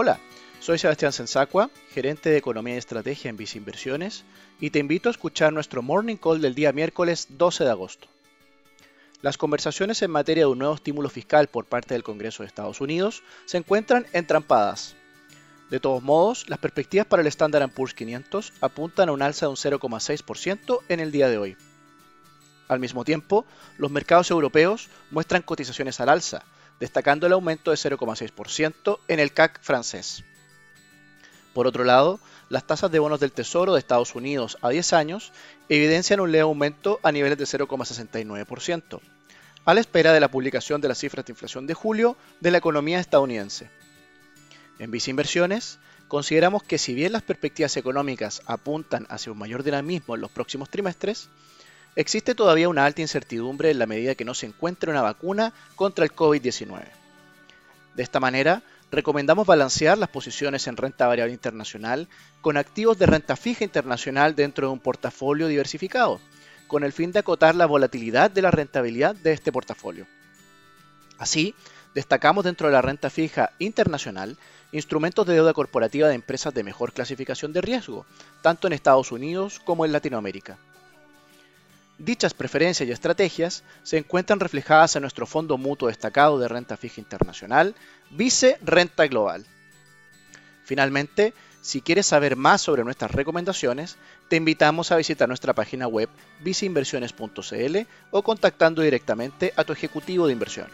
Hola, soy Sebastián Sensacua, gerente de Economía y Estrategia en Visa Inversiones, y te invito a escuchar nuestro Morning Call del día miércoles 12 de agosto. Las conversaciones en materia de un nuevo estímulo fiscal por parte del Congreso de Estados Unidos se encuentran entrampadas. De todos modos, las perspectivas para el Standard Poor's 500 apuntan a un alza de un 0,6% en el día de hoy. Al mismo tiempo, los mercados europeos muestran cotizaciones al alza, destacando el aumento de 0,6% en el CAC francés. Por otro lado, las tasas de bonos del Tesoro de Estados Unidos a 10 años evidencian un leve aumento a niveles de 0,69%, a la espera de la publicación de las cifras de inflación de julio de la economía estadounidense. En Visa Inversiones, consideramos que si bien las perspectivas económicas apuntan hacia un mayor dinamismo en los próximos trimestres, existe todavía una alta incertidumbre en la medida que no se encuentre una vacuna contra el COVID-19. De esta manera, recomendamos balancear las posiciones en renta variable internacional con activos de renta fija internacional dentro de un portafolio diversificado, con el fin de acotar la volatilidad de la rentabilidad de este portafolio. Así, destacamos dentro de la renta fija internacional instrumentos de deuda corporativa de empresas de mejor clasificación de riesgo, tanto en Estados Unidos como en Latinoamérica. Dichas preferencias y estrategias se encuentran reflejadas en nuestro fondo mutuo destacado de renta fija internacional, Vice Renta Global. Finalmente, si quieres saber más sobre nuestras recomendaciones, te invitamos a visitar nuestra página web viceinversiones.cl o contactando directamente a tu ejecutivo de inversión.